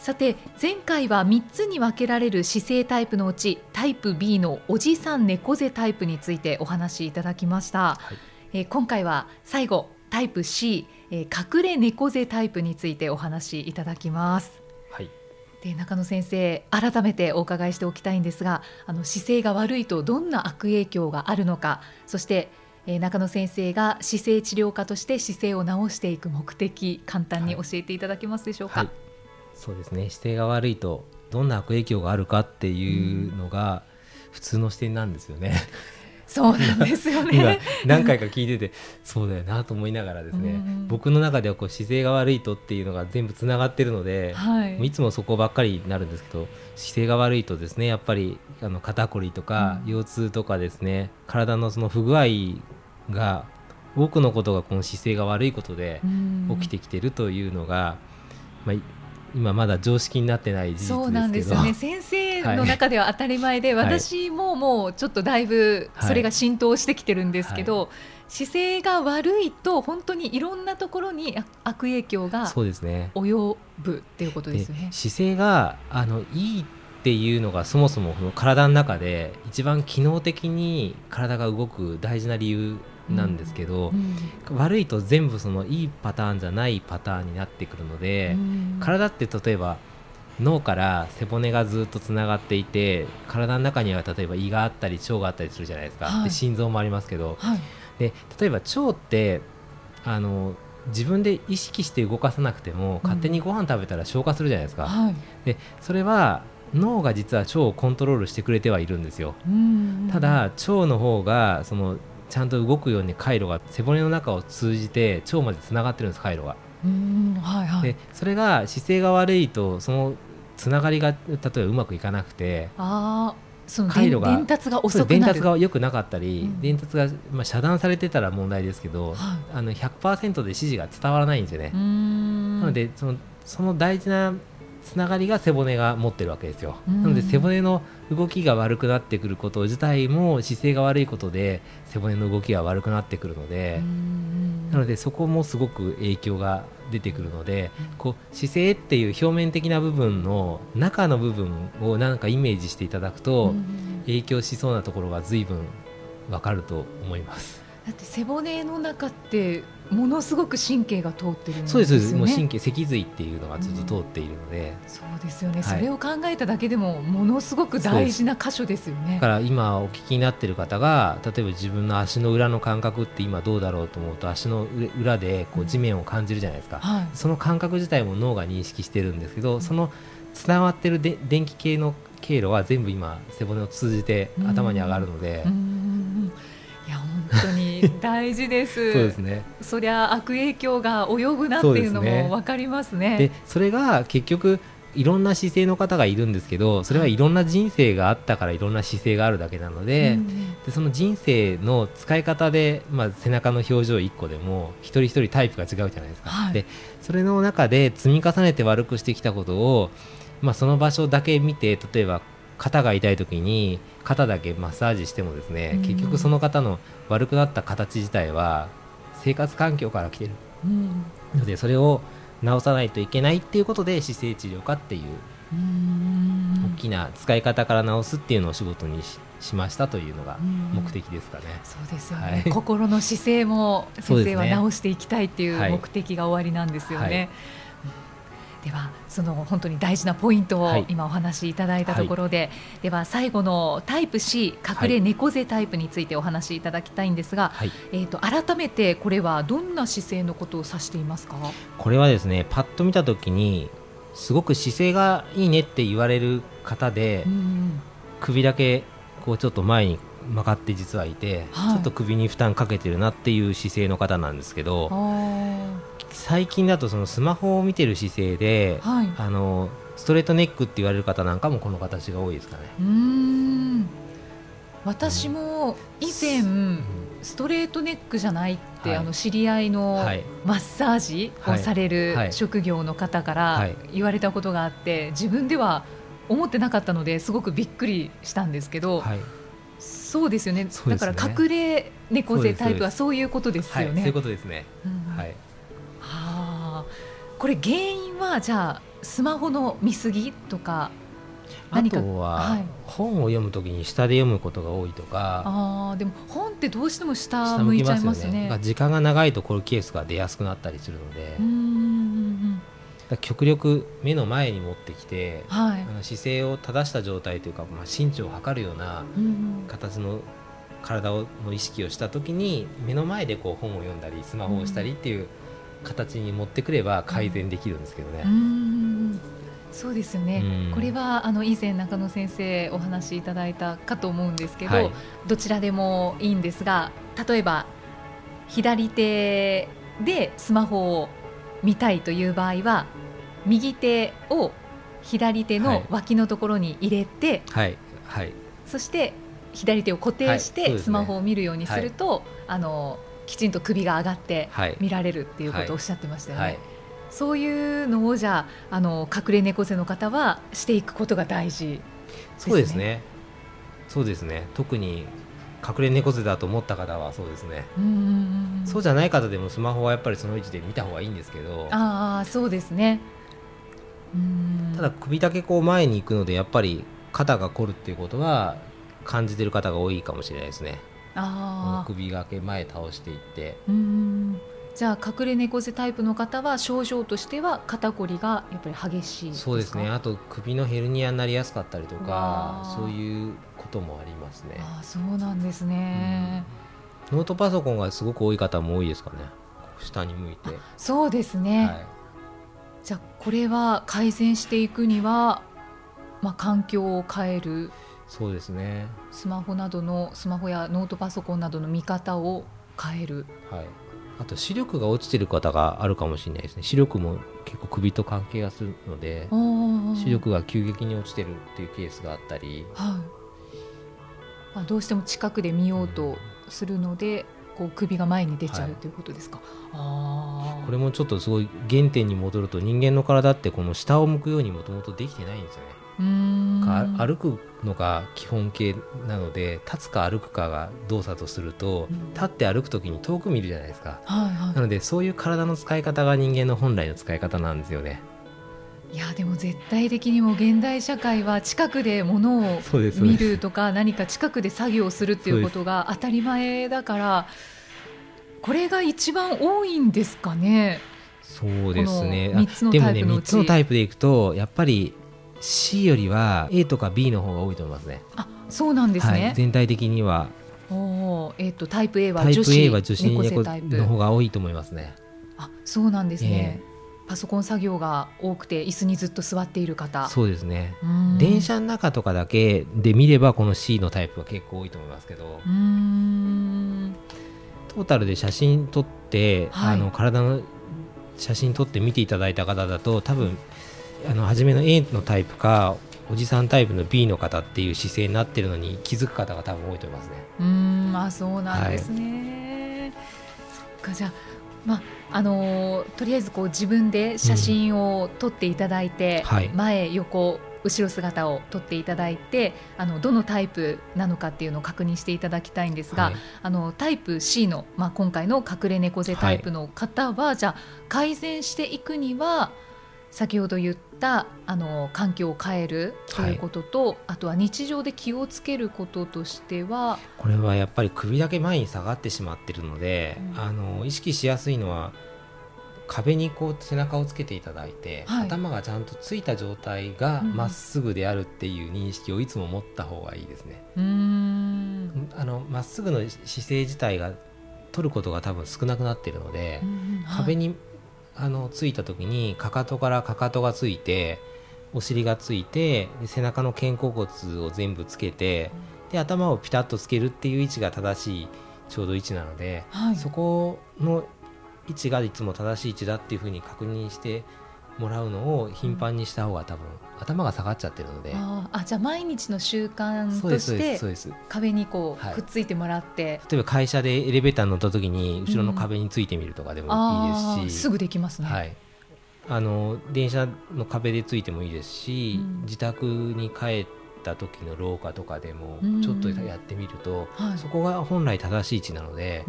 さて前回は3つに分けられる姿勢タイプのうちタイプ B のおじさん猫背タイプについてお話しいただきました、はい、えー、今回は最後タイプ C、えー、隠れ猫背タイプについてお話しいただきます。はい。で中野先生改めてお伺いしておきたいんですがあの姿勢が悪いとどんな悪影響があるのかそしてえ中野先生が姿勢治療家として姿勢を直していく目的簡単に教えていただけますでしょうか、はいはいそうですね。姿勢が悪いとどんな悪影響があるかっていうのが普通の視点なんですよね。そうなんですよね。何回か聞いててそうだよなと思いながらですね、僕の中ではこう姿勢が悪いとっていうのが全部つながってるので、はい、いつもそこばっかりになるんですけど姿勢が悪いとですねやっぱりあの肩こりとか腰痛とかですね、体のその不具合が多くのことがこの姿勢が悪いことで起きてきてるというのが、まあ、今まだ常識になってないそうなんですよね。先生の中では当たり前で、はい、私ももうちょっとだいぶそれが浸透してきてるんですけど、はい。はい、姿勢が悪いと本当にいろんなところに悪影響が及ぶっていうことですよね。姿勢があのいいっていうのがそもそも体の中で一番機能的に体が動く大事な理由なんですけど、うん、悪いと全部そのいいパターンじゃないパターンになってくるので、うん、体って例えば脳から背骨がずっとつながっていて体の中には例えば胃があったり腸があったりするじゃないですか、はい、で心臓もありますけど、はい、で例えば腸ってあの自分で意識して動かさなくても勝手にご飯食べたら消化するじゃないですか。はい、でそれは脳が実は腸をコントロールしてくれてはいるんですよ。ただ腸の方がそのちゃんと動くように回路が背骨の中を通じて腸までつながってるんです回路が。はいはい、でそれが姿勢が悪いとそのつながりが例えばうまくいかなくてあその回路が伝達が遅く伝達が良くなかったり、うん、伝達が、まあ、遮断されてたら問題ですけど、はい、あの100%で指示が伝わらないんですよね。なのでそのその大事なつながりが背骨が持ってるわけですよ。なので背骨の動きが悪くなってくること自体も姿勢が悪いことで背骨の動きが悪くなってくるのでなのでそこもすごく影響が出てくるのでこう姿勢っていう表面的な部分の中の部分をなんかイメージしていただくと影響しそうなところが随分わかると思います。だって背骨の中ってものすごく神経が通ってるんですよね。そうですもう神経脊髄っていうのがずっと通っているので、うん、そうですよね、はい、それを考えただけでもものすごく大事な箇所ですよね。だから今お聞きになっている方が例えば自分の足の裏の感覚って今どうだろうと思うと足の裏でこう地面を感じるじゃないですか、うんはい、その感覚自体も脳が認識してるんですけど、うん、そのつながってるで電気系の経路は全部今背骨を通じて頭に上がるので。いや本当に大事です。そうですね。そりゃ悪影響が及ぶなっていうのもわかりますね。で、それが結局いろんな姿勢の方がいるんですけどそれはいろんな人生があったからいろんな姿勢があるだけなのでうん、でその人生の使い方で、まあ、背中の表情1個でも一人一人タイプが違うじゃないですか、はい、でそれの中で積み重ねて悪くしてきたことを、まあ、その場所だけ見て例えば肩が痛い時に肩だけマッサージしてもですね、うん、結局その方の悪くなった形自体は生活環境から来てる、うん、のでそれを直さないといけないっていうことで姿勢治療科っていう大きな使い方から直すっていうのを仕事にしましたというのが目的ですかね。そうですよね、はい、心の姿勢も先生は直していきたいっていう目的が終わりなんですよね。はいではその本当に大事なポイントを今お話しいただいたところで、はい、では最後のタイプ C 隠れ猫背タイプについてお話しいただきたいんですが、はい、えーと、改めてこれはどんな姿勢のことを指していますか？これはですねパッと見た時にすごく姿勢がいいねって言われる方で、うん、首だけこうちょっと前に曲がって実はいて、はい、ちょっと首に負担かけてるなっていう姿勢の方なんですけど最近だとそのスマホを見てる姿勢で、はい、あのストレートネックって言われる方なんかもこの形が多いですかね。うん。私も以前、ストレートネックじゃないって、はい、あの知り合いのマッサージをされる職業の方から言われたことがあって自分では思ってなかったのですごくびっくりしたんですけど、はい、そうですよね、ね、だから隠れ猫背タイプはそういうことですよね。そういうことですね、うん、はい、はあこれ原因はじゃあスマホの見過ぎとかあとは、本を読むときに下で読むことが多いとか。あでも本ってどうしても下向いちゃいますね、ね、時間が長いとこのケースが出やすくなったりするので。極力目の前に持ってきて、はい、あの姿勢を正した状態というか、まあ、身長を測るような形の体をの意識をしたときに目の前でこう本を読んだりスマホをしたりっていう形に持ってくれば改善できるんですけどね。そうですよね、うん、これはあの以前中野先生お話しいただいたかと思うんですけど、はい、どちらでもいいんですが例えば左手でスマホを見たいという場合は右手を左手の脇のところに入れて、はい、はい、そして左手を固定してスマホを見るようにすると、あのきちんと首が上がって見られるっていうことをおっしゃってましたよね。そういうのをじゃああの隠れ猫背の方はしていくことが大事、ね、そうですね。そうですね。特に隠れ猫背だと思った方はそうですね。うそうじゃない方でもスマホはやっぱりその位置で見た方がいいんですけど。ああ、そうですね。ただ首だけこう前に行くのでやっぱり肩が凝るっていうことは感じてる方が多いかもしれないですね。あ首がけ前倒していって。うん。じゃあ隠れ猫背タイプの方は症状としては肩こりがやっぱり激しいそうですね。あと首のヘルニアになりやすかったりとかそういうこともありますね。あそうなんですね、うん、ノートパソコンがすごく多い方も多いですかね。下に向いて。そうですね、はい、じゃあこれは改善していくには、まあ、環境を変えるそうですね。スマホなどのスマホやノートパソコンなどの見方を変える、はい、あと視力が落ちてる方があるかもしれないですね。視力も結構首と関係がするので視力が急激に落ちてるっていうケースがあったり、はい。まあ、どうしても近くで見ようとするので、こう首が前に出ちゃうということですか、はい、これもちょっとすごい原点に戻ると人間の体ってこの下を向くようにもともとできてないんですよね。歩くのが基本形なので立つか歩くかが動作とすると、うん、立って歩く時に遠く見るじゃないですか、はいはい、なのでそういう体の使い方が人間の本来の使い方なんですよね。いやでも絶対的にも現代社会は近くで物を見るとか何か近くで作業するっていうことが当たり前だからこれが一番多いんですかね？そうですね。でもね3つのタイプでいくとやっぱり C よりは A とか B の方が多いと思いますね。あそうなんですね、はい、全体的には。おえーと、タイプ A は女子 A は女子猫の方が多いと思いますね。あそうなんですね、えー、パソコン作業が多くて椅子にずっと座っている方。そうですね。電車の中とかだけで見ればこの C のタイプは結構多いと思いますけど。うん。トータルで写真撮って、はい、あの体の写真撮って見ていただいた方だと多分あの初めの A のタイプかおじさんタイプの B の方っていう姿勢になってるのに気づく方が多分多いと思いますね。うんあそうなんですね。はい、そっかじゃあまああのー、とりあえずこう自分で写真を撮っていただいて、うんはい、前横後ろ姿を撮っていただいてあのどのタイプなのかっていうのを確認していただきたいんですが、はい、あのタイプ C の、まあ、今回の隠れ猫背タイプの方は、じゃあ改善していくには先ほど言ったあの環境を変えるということと、はい、あとは日常で気をつけることとしてはこれはやっぱり首だけ前に下がってしまっているので、うん、あの意識しやすいのは壁にこう背中をつけていただいて、はい、頭がちゃんとついた状態がまっすぐであるっていう認識をいつも持った方がいいですね。まっすぐの姿勢自体が取ることが多分少なくなっているので、うん。はい、壁にあのついた時にかかとからかかとがついてお尻がついて背中の肩甲骨を全部つけてで頭をピタッとつけるっていう位置が正しいちょうど位置なので、はい、そこの位置がいつも正しい位置だっていうふうに確認してもらうのを頻繁にした方が多分頭が下がっちゃってるので。ああじゃあ毎日の習慣として壁にこうくっついてもらって、はい、例えば会社でエレベーターに乗った時に後ろの壁についてみるとかでもいいですし、うん、すぐできますね、はい、あの電車の壁でついてもいいですし、うん、自宅に帰った時の廊下とかでもちょっとやってみると、はい、そこが本来正しい位置なので、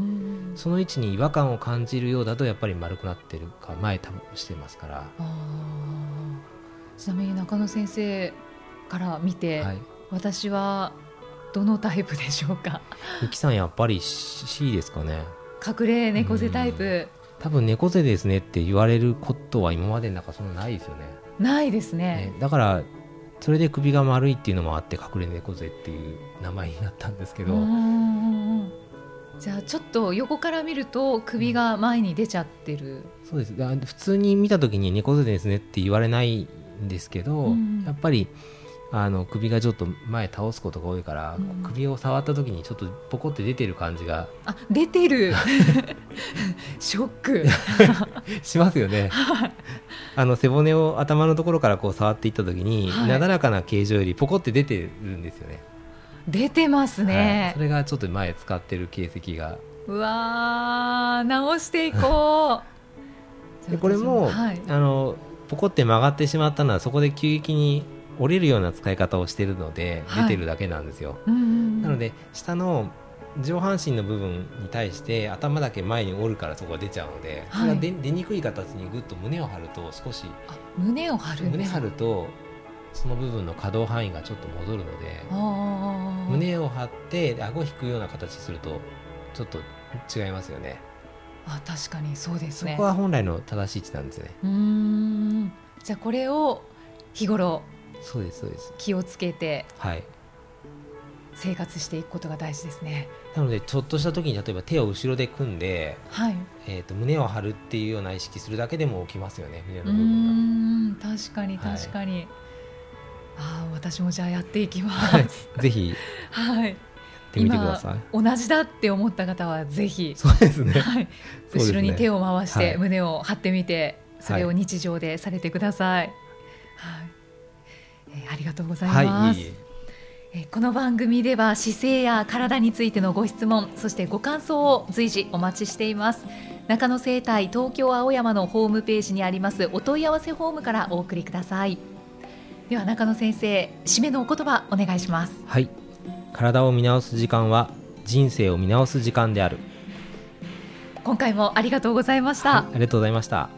その位置に違和感を感じるようだとやっぱり丸くなってるか前多分してますから。ちなみに中野先生から見て、はい、私はどのタイプでしょうか？ゆきさんやっぱり C ですかね。隠れ猫背タイプ。多分猫背ですねって言われることは今までなんかそんなないですよね。ないですね。ねだからそれで首が丸いっていうのもあって隠れ猫背っていう名前になったんですけど。じゃあちょっと横から見ると首が前に出ちゃってる。そうです。普通に見た時に猫背ですねって言われないんですけど、うん、やっぱりあの首がちょっと前倒すことが多いから、うん、首を触った時にちょっとポコって出てる感じがあ出てる。ショック。しますよね。あの背骨を頭のところからこう触っていった時に、はい、なだらかな形状よりポコって出てるんですよね。出てますね、はい、それがちょっと前使ってる形跡が。うわ直していこう。でこれも、はい、あのポコって曲がってしまったのはそこで急激に折れるような使い方をしているので出てるだけなんですよ、はいなので下の上半身の部分に対して頭だけ前に折るからそこが出ちゃうので、それが出出にくい形にぐっと胸を張ると少し胸を張る胸張るとその部分の可動範囲がちょっと戻るので胸を張って顎を引くような形するとちょっと違いますよね。あ確かにそうですね。そこは本来の正しい位置なんですね。うん。じゃあこれを日頃そうですそうです。気をつけてはい。生活していくことが大事ですね。なのでちょっとした時に例えば手を後ろで組んで、はい。えーと、胸を張るっていうような意識するだけでも起きますよね胸の部分が。確かに確かに、はい、ああ私もじゃあやっていきます、はい、ぜひ。はい。ってみてください。同じだって思った方はぜひ。そうですね、はい、後ろに手を回して胸を張ってみて、それを日常でされてください、はい、えー、ありがとうございます、はいえ。この番組では姿勢や体についてのご質問そしてご感想を随時お待ちしています。中野生態東京青山のホームページにありますお問い合わせフォームからお送りください。では中野先生締めのお言葉お願いします。はい。体を見直す時間は人生を見直す時間である。今回もありがとうございました、はい、ありがとうございました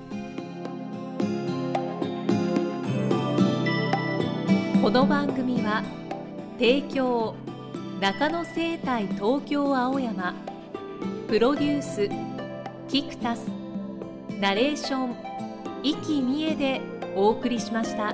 この番組は提供中野生態東京青山プロデュースキクタスナレーション生きみえでお送りしました。